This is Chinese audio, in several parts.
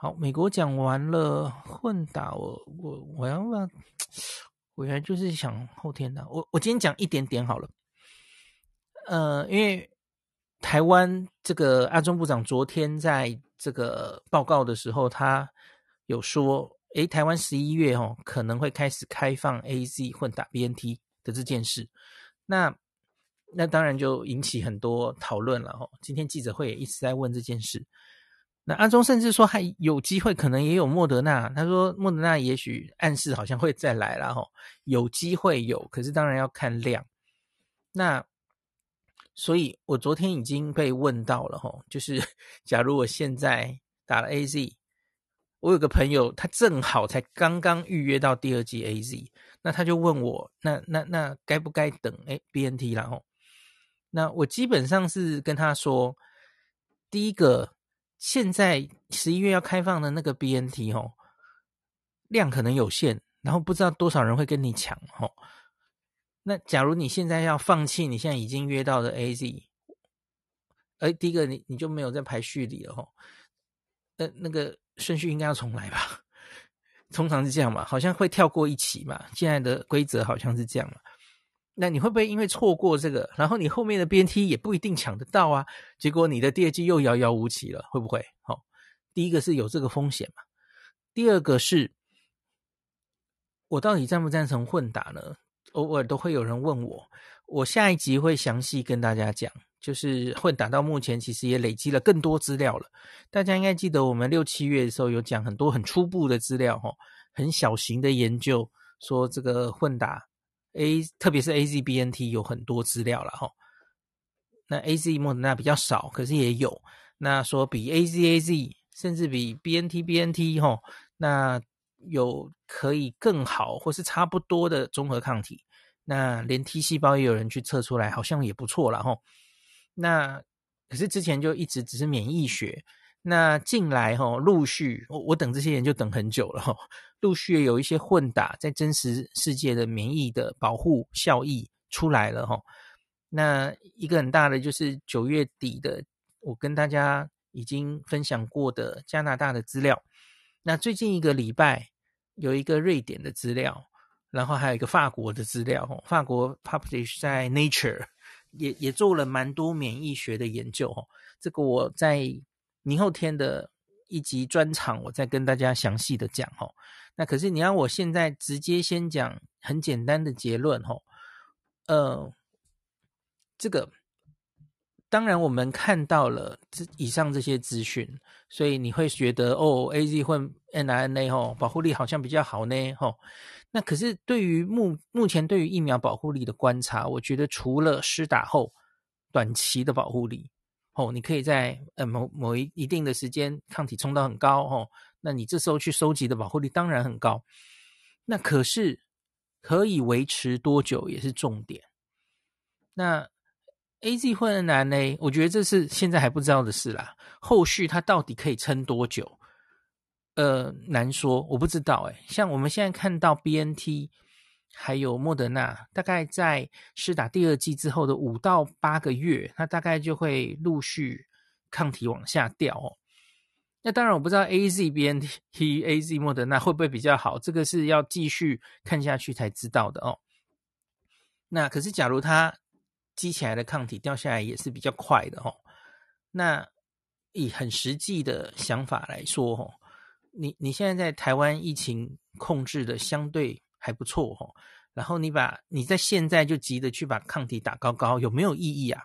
好，美国讲完了，混打我我我要不要？我原来就是想后天的，我我今天讲一点点好了。呃，因为台湾这个阿中部长昨天在这个报告的时候，他有说，诶，台湾十一月哦可能会开始开放 AZ 混打 BNT 的这件事，那那当然就引起很多讨论了哦。今天记者会也一直在问这件事。那阿中甚至说还有机会，可能也有莫德纳。他说莫德纳也许暗示好像会再来了吼，有机会有，可是当然要看量。那所以我昨天已经被问到了吼，就是假如我现在打了 AZ，我有个朋友他正好才刚刚预约到第二剂 AZ，那他就问我，那那那该不该等诶 BNT 然后，那我基本上是跟他说，第一个。现在十一月要开放的那个 BNT 哦，量可能有限，然后不知道多少人会跟你抢哦。那假如你现在要放弃你现在已经约到的 AZ，哎，第一个你你就没有在排序里了哦。那那个顺序应该要重来吧？通常是这样嘛，好像会跳过一期嘛。现在的规则好像是这样嘛。那你会不会因为错过这个，然后你后面的 BNT 也不一定抢得到啊？结果你的第二季又遥遥无期了，会不会？好，第一个是有这个风险嘛？第二个是，我到底赞不赞成混打呢？偶尔都会有人问我，我下一集会详细跟大家讲，就是混打到目前其实也累积了更多资料了。大家应该记得我们六七月的时候有讲很多很初步的资料，哈，很小型的研究，说这个混打。A 特别是 AZBNT 有很多资料了哈，那 AZ 莫德纳比较少，可是也有。那说比 AZAZ 甚至比 BNTBNT 哈，那有可以更好或是差不多的综合抗体。那连 T 细胞也有人去测出来，好像也不错了哈。那可是之前就一直只是免疫学。那近来哈，陆续我我等这些研究等很久了哈，陆续有一些混打在真实世界的免疫的保护效益出来了哈。那一个很大的就是九月底的，我跟大家已经分享过的加拿大的资料。那最近一个礼拜有一个瑞典的资料，然后还有一个法国的资料，法国 publish 在 Nature 也也做了蛮多免疫学的研究哈。这个我在。明后天的一集专场，我再跟大家详细的讲哈。那可是你要我现在直接先讲很简单的结论哈。呃，这个当然我们看到了这以上这些资讯，所以你会觉得哦，AZ 混 mRNA 哈，保护力好像比较好呢哈。那可是对于目目前对于疫苗保护力的观察，我觉得除了施打后短期的保护力。哦，你可以在呃某某一一定的时间抗体冲到很高哦，那你这时候去收集的保护力当然很高。那可是可以维持多久也是重点。那 AZ 混合呢？我觉得这是现在还不知道的事啦。后续它到底可以撑多久？呃，难说，我不知道诶。像我们现在看到 BNT。还有莫德纳，大概在施打第二剂之后的五到八个月，它大概就会陆续抗体往下掉哦。那当然，我不知道 AZ BNT、AZ 莫德纳会不会比较好，这个是要继续看下去才知道的哦。那可是，假如它积起来的抗体掉下来也是比较快的哦。那以很实际的想法来说哦，你你现在在台湾疫情控制的相对。还不错哦，然后你把你在现在就急着去把抗体打高高，有没有意义啊？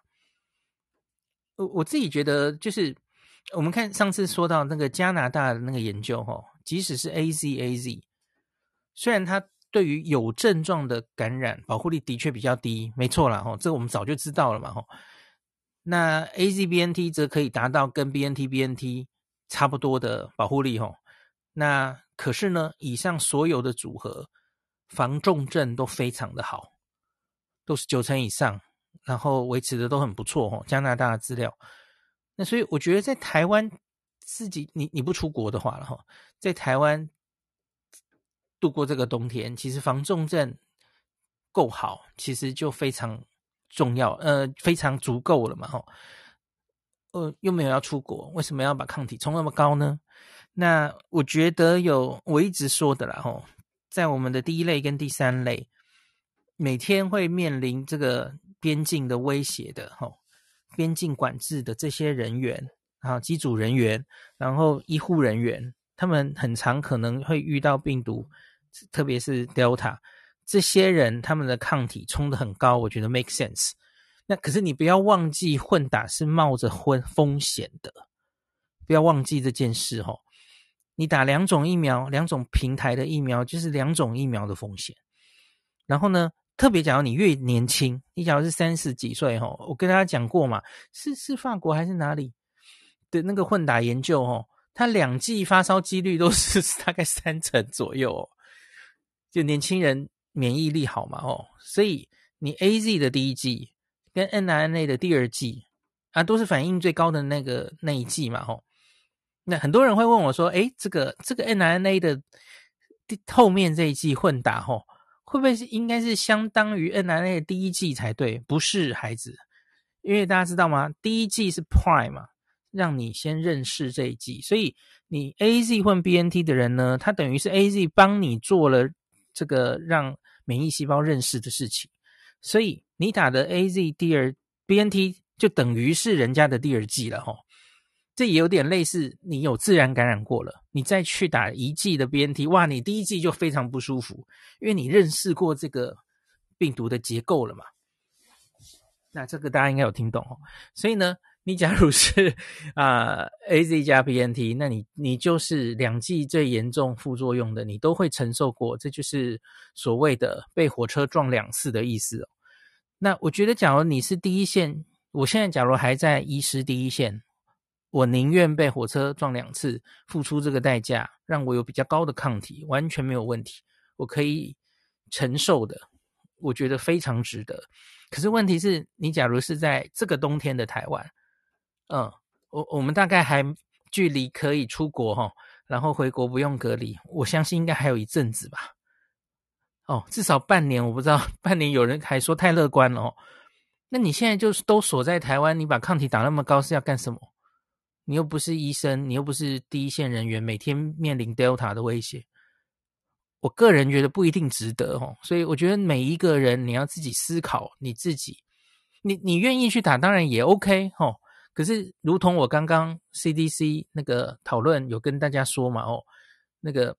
我我自己觉得，就是我们看上次说到那个加拿大的那个研究哦，即使是 AZAZ，虽然它对于有症状的感染保护力的确比较低，没错啦哦，这个我们早就知道了嘛吼。那 AZBNT 则可以达到跟 BNTBNT 差不多的保护力吼。那可是呢，以上所有的组合。防重症都非常的好，都是九成以上，然后维持的都很不错哦。加拿大的资料，那所以我觉得在台湾自己，你你不出国的话了哈，在台湾度过这个冬天，其实防重症够好，其实就非常重要，呃，非常足够了嘛哈。呃，又没有要出国，为什么要把抗体冲那么高呢？那我觉得有我一直说的啦，哈，在我们的第一类跟第三类，每天会面临这个边境的威胁的，吼，边境管制的这些人员啊，机组人员，然后医护人员，他们很常可能会遇到病毒，特别是 Delta，这些人他们的抗体冲得很高，我觉得 make sense。那可是你不要忘记，混打是冒着混风险的，不要忘记这件事哦。你打两种疫苗，两种平台的疫苗，就是两种疫苗的风险。然后呢，特别讲到你越年轻，你假如是三十几岁哈，我跟大家讲过嘛，是是法国还是哪里的那个混打研究哦，它两剂发烧几率都是 大概三成左右，就年轻人免疫力好嘛哦，所以你 AZ 的第一剂跟 mRNA 的第二剂啊，都是反应最高的那个那一剂嘛吼。那很多人会问我说：“诶，这个这个 mRNA 的第后面这一剂混打，吼，会不会是应该是相当于 NRA 的第一季才对？不是，孩子，因为大家知道吗？第一季是 Prime 嘛，让你先认识这一季，所以你 AZ 混 BNT 的人呢，他等于是 AZ 帮你做了这个让免疫细胞认识的事情，所以你打的 AZ 第二 BNT 就等于是人家的第二季了，吼。”这也有点类似，你有自然感染过了，你再去打一剂的 BNT，哇，你第一剂就非常不舒服，因为你认识过这个病毒的结构了嘛。那这个大家应该有听懂哦。所以呢，你假如是啊、AZ 加 BNT，那你你就是两剂最严重副作用的，你都会承受过，这就是所谓的被火车撞两次的意思哦。那我觉得，假如你是第一线，我现在假如还在医师第一线。我宁愿被火车撞两次，付出这个代价，让我有比较高的抗体，完全没有问题，我可以承受的，我觉得非常值得。可是问题是，你假如是在这个冬天的台湾，嗯，我我们大概还距离可以出国哈，然后回国不用隔离，我相信应该还有一阵子吧。哦，至少半年，我不知道半年，有人还说太乐观了哦。那你现在就是都锁在台湾，你把抗体打那么高是要干什么？你又不是医生，你又不是第一线人员，每天面临 Delta 的威胁，我个人觉得不一定值得哦。所以我觉得每一个人你要自己思考，你自己，你你愿意去打，当然也 OK 哦。可是，如同我刚刚 CDC 那个讨论有跟大家说嘛，哦，那个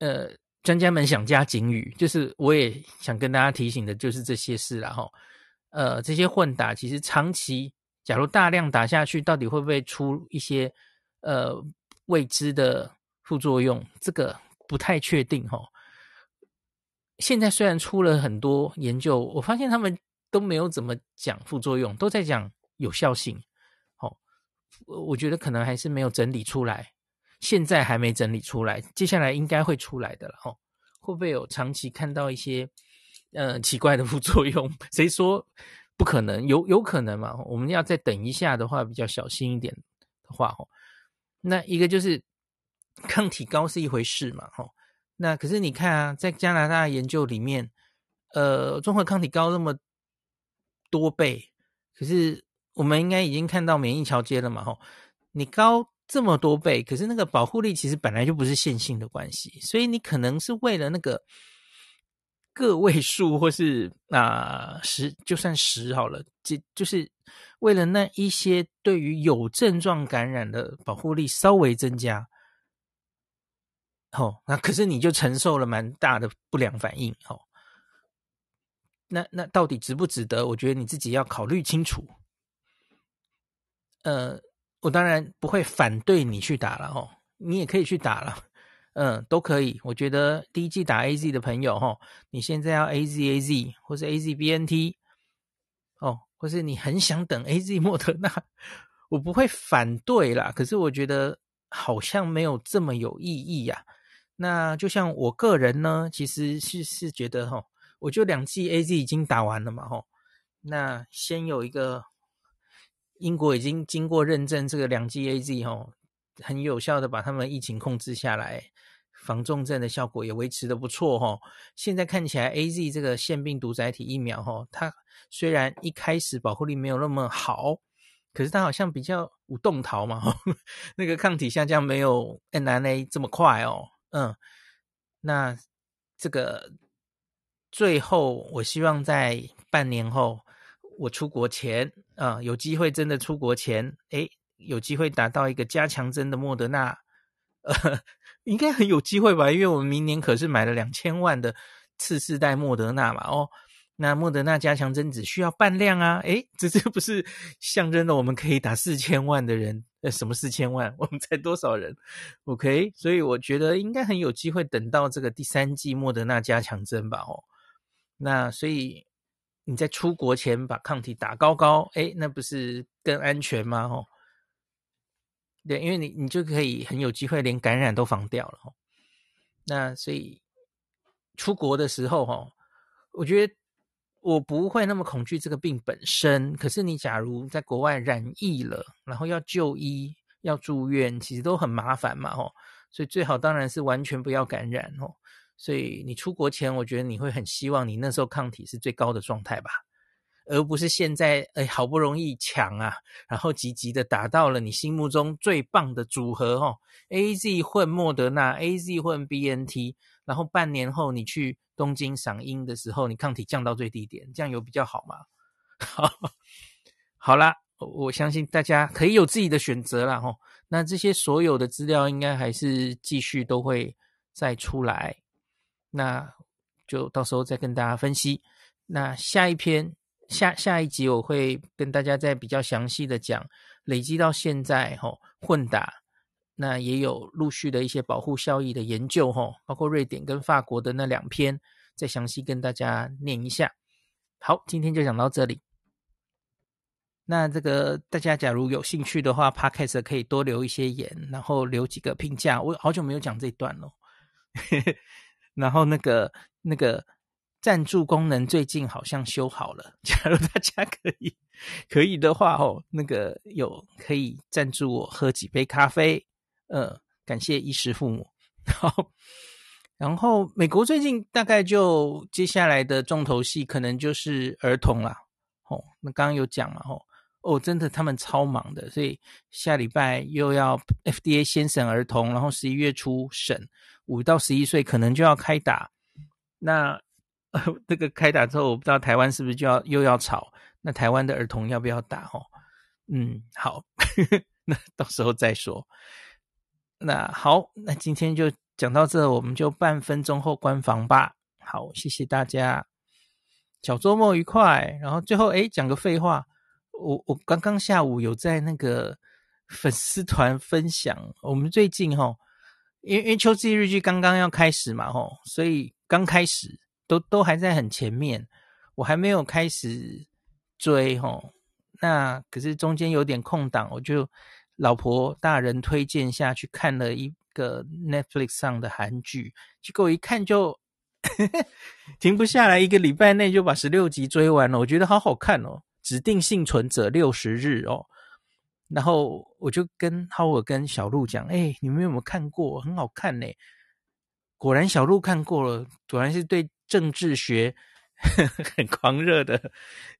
呃，专家们想加警语，就是我也想跟大家提醒的，就是这些事啦，哈。呃，这些混打其实长期。假如大量打下去，到底会不会出一些呃未知的副作用？这个不太确定哈。现在虽然出了很多研究，我发现他们都没有怎么讲副作用，都在讲有效性。哦，我觉得可能还是没有整理出来，现在还没整理出来，接下来应该会出来的了。哦，会不会有长期看到一些呃奇怪的副作用？谁说？不可能，有有可能嘛？我们要再等一下的话，比较小心一点的话，吼，那一个就是抗体高是一回事嘛，吼，那可是你看啊，在加拿大研究里面，呃，综合抗体高那么多倍，可是我们应该已经看到免疫桥接了嘛，吼，你高这么多倍，可是那个保护力其实本来就不是线性的关系，所以你可能是为了那个。个位数或是啊、呃、十，就算十好了，就就是为了那一些对于有症状感染的保护力稍微增加，哦，那可是你就承受了蛮大的不良反应，哦，那那到底值不值得？我觉得你自己要考虑清楚。呃，我当然不会反对你去打了，哦，你也可以去打了。嗯，都可以。我觉得第一剂打 AZ 的朋友，哈，你现在要 AZAZ 或是 AZBNT，哦，或是你很想等 AZ 莫德纳，我不会反对啦。可是我觉得好像没有这么有意义呀。那就像我个人呢，其实是是觉得，哈，我就两剂 AZ 已经打完了嘛，哈。那先有一个英国已经经过认证，这个两剂 AZ，哈。很有效的把他们疫情控制下来，防重症的效果也维持的不错哈。现在看起来，AZ 这个腺病毒载体疫苗哈，它虽然一开始保护力没有那么好，可是它好像比较无动逃嘛，那个抗体下降没有 N N A 这么快哦。嗯，那这个最后我希望在半年后我出国前啊、有机会真的出国前，诶，有机会打到一个加强针的莫德纳，呃，应该很有机会吧？因为我们明年可是买了两千万的次世代莫德纳嘛，哦。那莫德纳加强针只需要半量啊，诶，这这不是象征了我们可以打四千万的人？呃，什么四千万？我们才多少人？OK，所以我觉得应该很有机会等到这个第三季莫德纳加强针吧？哦，那所以你在出国前把抗体打高高，诶，那不是更安全吗？哦，对，因为你你就可以很有机会连感染都防掉了。哦，那所以出国的时候，哦，我觉得。我不会那么恐惧这个病本身，可是你假如在国外染疫了，然后要就医、要住院，其实都很麻烦嘛，吼。所以最好当然是完全不要感染，哦。所以你出国前，我觉得你会很希望你那时候抗体是最高的状态吧，而不是现在，哎，好不容易抢啊，然后急急的打到了你心目中最棒的组合，哦，AZ 混莫德纳，AZ 混 BNT，然后半年后你去。东京赏樱的时候，你抗体降到最低点，这样有比较好吗？好，好啦，我相信大家可以有自己的选择啦齁。那这些所有的资料应该还是继续都会再出来，那就到时候再跟大家分析。那下一篇下下一集我会跟大家再比较详细的讲，累积到现在齁混打。那也有陆续的一些保护效益的研究，吼，包括瑞典跟法国的那两篇，再详细跟大家念一下。好，今天就讲到这里。那这个大家假如有兴趣的话，Podcast 可以多留一些言，然后留几个评价。我好久没有讲这一段了。然后那个那个赞助功能最近好像修好了，假如大家可以可以的话，哦，那个有可以赞助我喝几杯咖啡。呃，感谢衣食父母。好，然后美国最近大概就接下来的重头戏可能就是儿童啦。哦，那刚刚有讲嘛，哦，哦，真的他们超忙的，所以下礼拜又要 FDA 先审儿童，然后十一月初审五到十一岁可能就要开打。那呃，这个开打之后，我不知道台湾是不是就要又要吵？那台湾的儿童要不要打？哦，嗯，好，那到时候再说。那好，那今天就讲到这，我们就半分钟后关房吧。好，谢谢大家，小周末愉快。然后最后，诶，讲个废话，我我刚刚下午有在那个粉丝团分享，我们最近齁，因为因为秋季日剧刚刚要开始嘛，齁，所以刚开始都都还在很前面，我还没有开始追齁。那可是中间有点空档，我就。老婆大人推荐下去看了一个 Netflix 上的韩剧，结果一看就 停不下来，一个礼拜内就把十六集追完了。我觉得好好看哦，《指定幸存者六十日》哦。然后我就跟浩尔跟小鹿讲：“哎，你们有没有看过？很好看呢。”果然小鹿看过了，果然是对政治学呵呵很狂热的。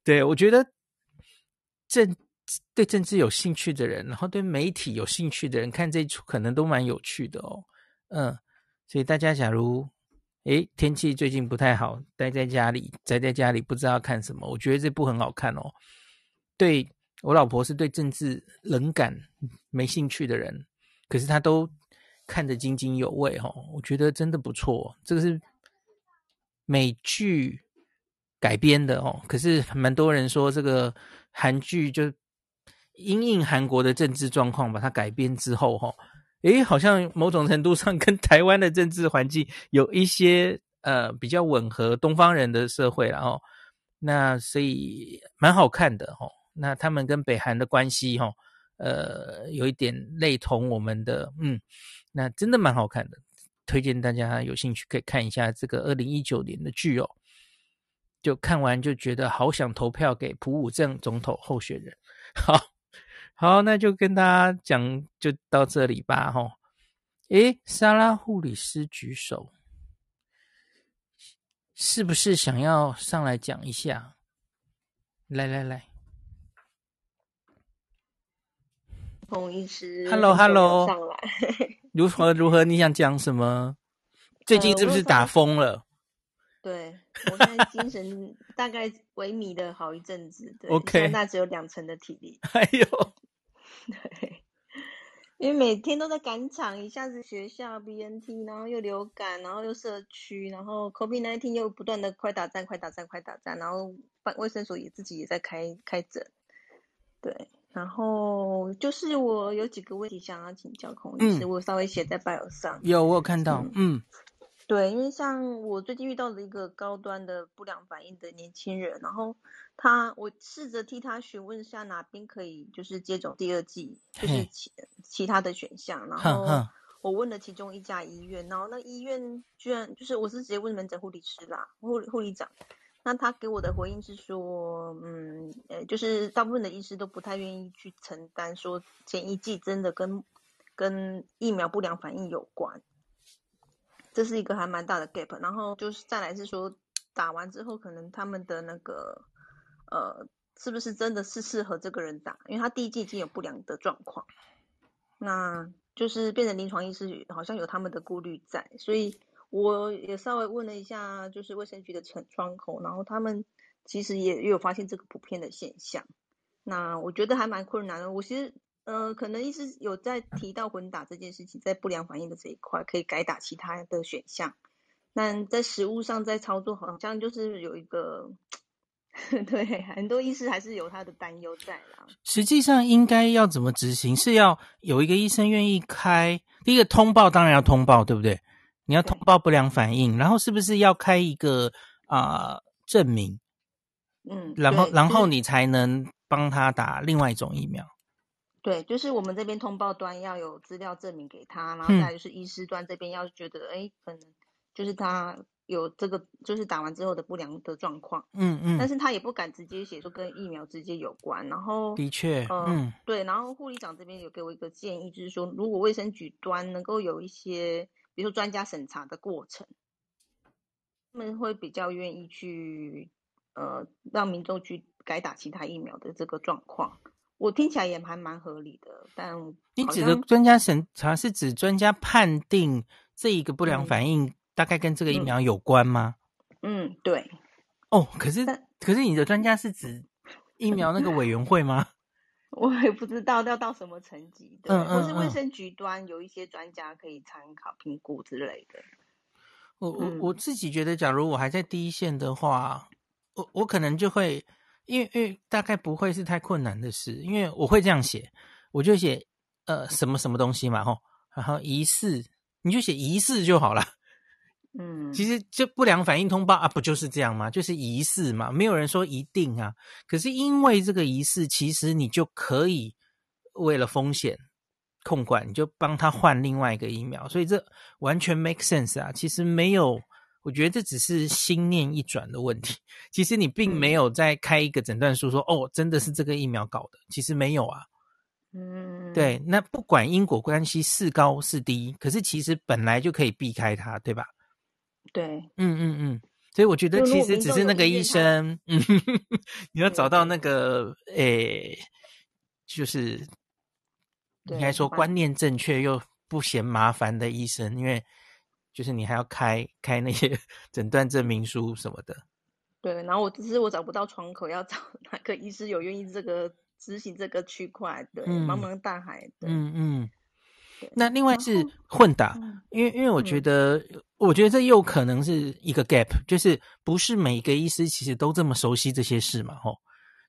对，我觉得政。对政治有兴趣的人，然后对媒体有兴趣的人，看这一出可能都蛮有趣的哦。嗯，所以大家假如诶天气最近不太好，待在家里宅在家里不知道看什么，我觉得这部很好看哦。对，我老婆是对政治冷感没兴趣的人，可是她都看得津津有味哦。我觉得真的不错，这个是美剧改编的哦。可是蛮多人说这个韩剧就。因应韩国的政治状况，把它改编之后，哈，诶，好像某种程度上跟台湾的政治环境有一些呃比较吻合，东方人的社会，然后那所以蛮好看的，哈。那他们跟北韩的关系，哈，呃，有一点类同我们的，嗯，那真的蛮好看的，推荐大家有兴趣可以看一下这个二零一九年的剧哦。就看完就觉得好想投票给朴武正总统候选人，好。好，那就跟大家讲，就到这里吧，吼。诶，莎拉护理师举手，是不是想要上来讲一下？来来来，孔医师，Hello，Hello，上来，如何如何？你想讲什么？最近是不是打疯了？呃、对，我现在精神大概萎靡了好一阵子，对，OK，那只有两成的体力，哎呦，对。因为每天都在赶场，一下子学校 BNT，然后又流感，然后又社区，然后 COVID-19 又不断的快打战、快打战、快打战，然后办卫生所也自己也在开开诊，对，然后就是我有几个问题想要请教孔医师，嗯、我稍微写在 bio 上，有我有看到，嗯。嗯。对，因为像我最近遇到了一个高端的不良反应的年轻人，然后他，我试着替他询问一下哪边可以就是接种第二剂，就是其其他的选项，然后我问了其中一家医院，然后那医院居然就是我是直接问门诊护理师啦，护护理长，那他给我的回应是说，嗯，呃，就是大部分的医师都不太愿意去承担说前一剂真的跟跟疫苗不良反应有关。这是一个还蛮大的 gap，然后就是再来是说，打完之后可能他们的那个呃，是不是真的是适合这个人打？因为他第一季已经有不良的状况，那就是变成临床医师好像有他们的顾虑在，所以我也稍微问了一下，就是卫生局的窗窗口，然后他们其实也也有发现这个普遍的现象，那我觉得还蛮困难的。我其实。呃，可能医师有在提到混打这件事情，在不良反应的这一块可以改打其他的选项，但在实务上在操作好像就是有一个，对，很多医师还是有他的担忧在啦。实际上应该要怎么执行？是要有一个医生愿意开，第一个通报当然要通报，对不对？你要通报不良反应，然后是不是要开一个啊、呃、证明？嗯，然后然后你才能帮他打另外一种疫苗。对，就是我们这边通报端要有资料证明给他，然后再就是医师端这边要觉得，哎、嗯，可能就是他有这个，就是打完之后的不良的状况，嗯嗯，但是他也不敢直接写说跟疫苗直接有关，然后的确，呃、嗯，对，然后护理长这边有给我一个建议，就是说如果卫生局端能够有一些，比如说专家审查的过程，他们会比较愿意去，呃，让民众去改打其他疫苗的这个状况。我听起来也还蛮合理的，但你指的专家审查是指专家判定这一个不良反应大概跟这个疫苗有关吗？嗯，嗯，对。哦，可是可是你的专家是指疫苗那个委员会吗？我也不知道要到什么层级的，嗯嗯嗯，或是卫生局端有一些专家可以参考评估之类的。我我我自己觉得，假如我还在第一线的话，我我可能就会。因为因为大概不会是太困难的事，因为我会这样写，我就写呃什么什么东西嘛吼，然后疑似你就写疑似就好了，嗯，其实这不良反应通报啊，不就是这样吗？就是疑似嘛，没有人说一定啊。可是因为这个疑似，其实你就可以为了风险控管，你就帮他换另外一个疫苗，所以这完全 make sense 啊。其实没有。我觉得这只是心念一转的问题，其实你并没有在开一个诊断书说，哦，真的是这个疫苗搞的，其实没有啊。嗯，对，那不管因果关系是高是低，可是其实本来就可以避开它，对吧？对，嗯嗯嗯，所以我觉得其实只是那个医生，嗯，你要找到那个，诶、欸，就是应该说观念正确又不嫌麻烦的医生，因为。就是你还要开开那些 诊断证明书什么的，对。然后我只是我找不到窗口，要找 哪个医师有愿意这个执行这个区块的，茫茫、嗯、大海的。嗯嗯。对那另外是混打，嗯、因为因为我觉得，嗯、我觉得这又可能是一个 gap，就是不是每一个医师其实都这么熟悉这些事嘛，吼。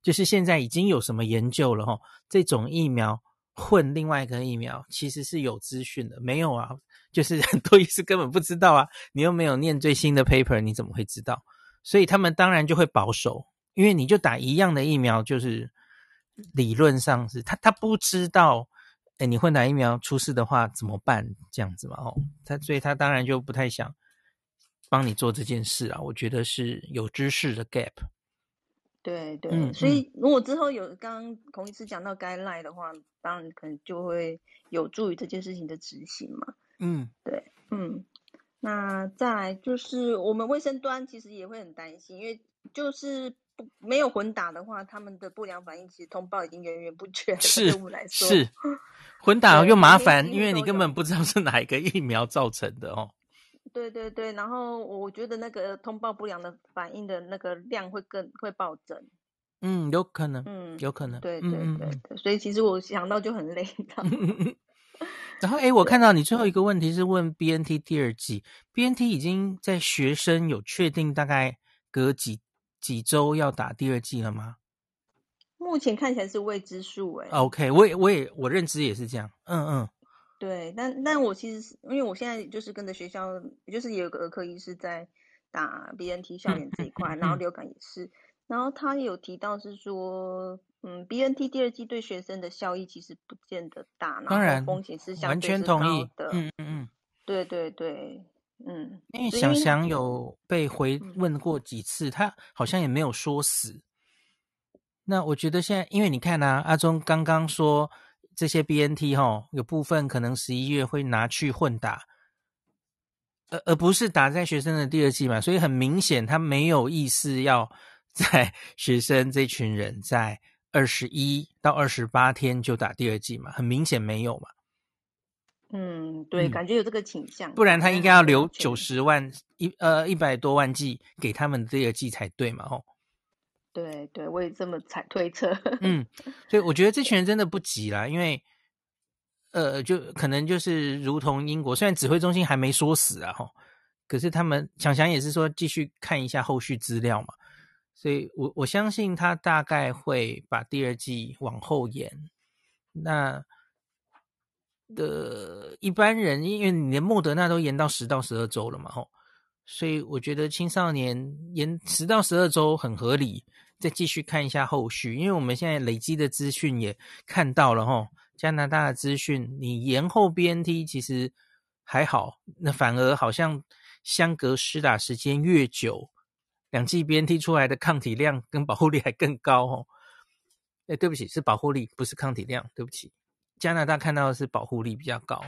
就是现在已经有什么研究了，吼，这种疫苗混另外一个疫苗其实是有资讯的，没有啊？就是很多医师根本不知道啊，你又没有念最新的 paper，你怎么会知道？所以他们当然就会保守，因为你就打一样的疫苗，就是理论上是他他不知道，哎，你混打疫苗出事的话怎么办？这样子嘛，哦，他所以他当然就不太想帮你做这件事啊。我觉得是有知识的 gap。对对，嗯、所以如果之后有刚刚孔医师讲到 guideline 的话，当然可能就会有助于这件事情的执行嘛。嗯，对，嗯，那再来就是我们卫生端其实也会很担心，因为就是不没有混打的话，他们的不良反应其实通报已经源源不绝了。是，对我们来说是 混打又麻烦，因为你根本不知道是哪一个疫苗造成的哦。对对对，然后我觉得那个通报不良的反应的那个量会更会暴增。嗯，有可能，嗯，有可能，对对对所以其实我想到就很累。然后，哎，我看到你最后一个问题是问 BNT 第二季，BNT 已经在学生有确定大概隔几几周要打第二剂了吗？目前看起来是未知数，哎。OK，我也我也我认知也是这样，嗯嗯。对，但但我其实是因为我现在就是跟着学校，就是也有个儿科医师在打 BNT 校园这一块，嗯、然后流感也是，然后他有提到是说，嗯，BNT 第二剂对学生的效益其实不见得大，当然风险是相对是完全同意的，嗯嗯嗯，对对对，嗯，因为想想有被回问过几次，嗯、他好像也没有说死。那我觉得现在，因为你看啊，阿忠刚刚说。这些 BNT 哈，有部分可能十一月会拿去混打，而而不是打在学生的第二季嘛，所以很明显他没有意思要 在学生这群人在二十一到二十八天就打第二季嘛，很明显没有嘛。嗯，对，嗯、感觉有这个倾向，不然他应该要留九十万一呃一百多万剂给他们的第二剂才对嘛，吼。对对，我也这么猜推测。嗯，所以我觉得这群人真的不急啦，因为呃，就可能就是如同英国，虽然指挥中心还没说死啊，哈，可是他们想想也是说继续看一下后续资料嘛，所以我我相信他大概会把第二季往后延。那的一般人，因为你连莫德纳都延到十到十二周了嘛，吼，所以我觉得青少年延十到十二周很合理。再继续看一下后续，因为我们现在累积的资讯也看到了吼，加拿大的资讯，你延后 BNT 其实还好，那反而好像相隔施打时间越久，两剂 BNT 出来的抗体量跟保护力还更高哦。哎，对不起，是保护力，不是抗体量，对不起。加拿大看到的是保护力比较高，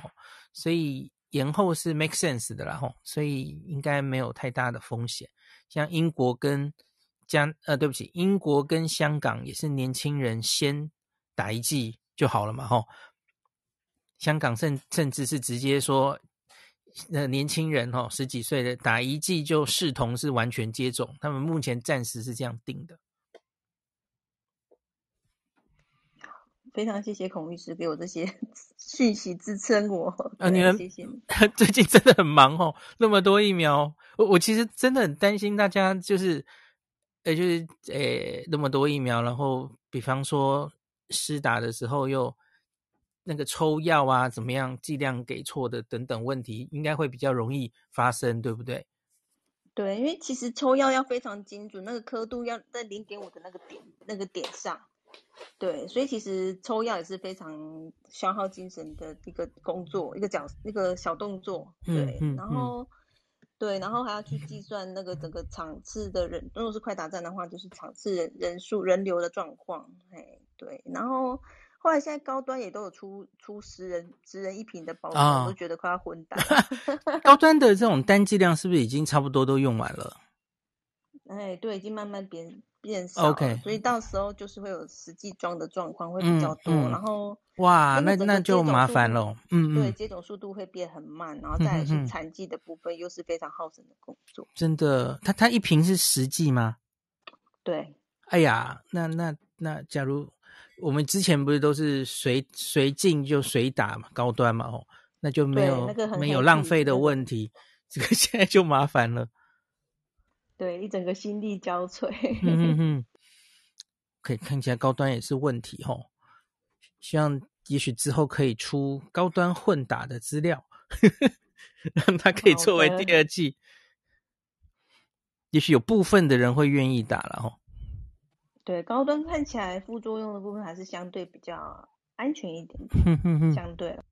所以延后是 make sense 的啦吼，所以应该没有太大的风险。像英国跟加呃，对不起，英国跟香港也是年轻人先打一剂就好了嘛，吼。香港甚甚至是直接说，呃，年轻人吼十几岁的打一剂就视同是完全接种，他们目前暂时是这样定的。非常谢谢孔律师给我这些 讯息支撑我。啊，你们谢谢你。最近真的很忙哦，那么多疫苗，我我其实真的很担心大家就是。呃，就是呃，那么多疫苗，然后比方说施打的时候又那个抽药啊，怎么样剂量给错的等等问题，应该会比较容易发生，对不对？对，因为其实抽药要非常精准，那个刻度要在零点五的那个点那个点上。对，所以其实抽药也是非常消耗精神的一个工作，一个角一个小动作。对，嗯嗯、然后。嗯对，然后还要去计算那个整个场次的人，如果是快打战的话，就是场次人人数人流的状况。哎，对，然后后来现在高端也都有出出十人十人一瓶的包装，我都觉得快要昏倒。高端的这种单剂量是不是已经差不多都用完了？哎，对，已经慢慢变变少，OK，所以到时候就是会有实际装的状况会比较多，嗯嗯、然后。哇，那那就麻烦了。嗯嗯，对，接种速度会变很慢，然后再来是残剂的部分，又是非常耗神的工作。真的，它它一瓶是十剂吗？对。哎呀，那那那，假如我们之前不是都是随随进就随打嘛，高端嘛，哦，那就没有、那个、没有浪费的问题。这个现在就麻烦了。对，一整个心力交瘁。嗯嗯 嗯。可以看起来高端也是问题哦。希望也许之后可以出高端混打的资料，让 它可以作为第二季。也许有部分的人会愿意打了哦。对，高端看起来副作用的部分还是相对比较安全一点相对了。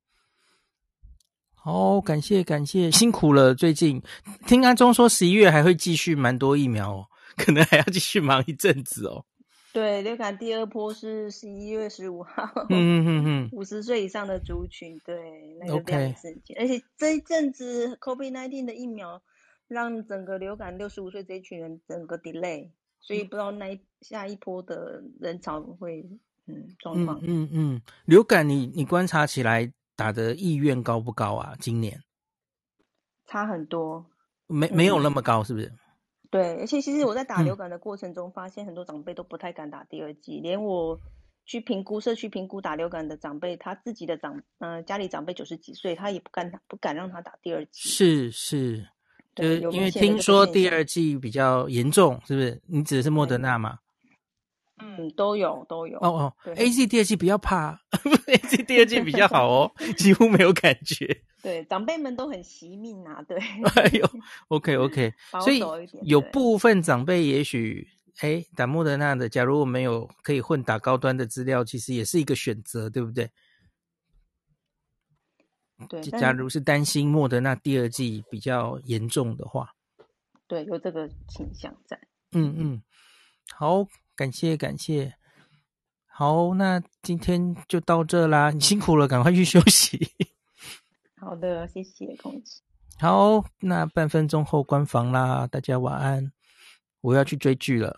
好，感谢感谢，辛苦了。最近听阿中说十一月还会继续蛮多疫苗哦，可能还要继续忙一阵子哦。对，流感第二波是十一月十五号，嗯嗯嗯嗯，五十岁以上的族群，对，那个量事件，而且这一阵子 COVID-19 的疫苗让整个流感六十五岁这一群人整个 delay，所以不知道那一下一波的人潮会嗯状况。嗯嗯嗯，流感你你观察起来打的意愿高不高啊？今年差很多，没没有那么高，是不是？嗯、对，而且其实我在打流感的过程中，发现很多长辈都不太敢打第二剂，连我。去评估社区评估打流感的长辈，他自己的长呃家里长辈九十几岁，他也不敢不敢让他打第二剂。是是，对，因为听说第二剂比较严重，是不是？你指的是莫德纳吗？嗯，都有都有。哦哦，AZ 第二季比较怕，AZ 第二季比较好哦，几乎没有感觉。对，长辈们都很惜命啊，对。哎呦，OK OK，所以有部分长辈也许。哎，打莫德纳的，假如我们有可以混打高端的资料，其实也是一个选择，对不对？对。假如是担心莫德纳第二季比较严重的话，对，有这个倾向在。嗯嗯，好，感谢感谢。好，那今天就到这啦，你辛苦了，赶快去休息。好的，谢谢。好，那半分钟后关房啦，大家晚安。我要去追剧了。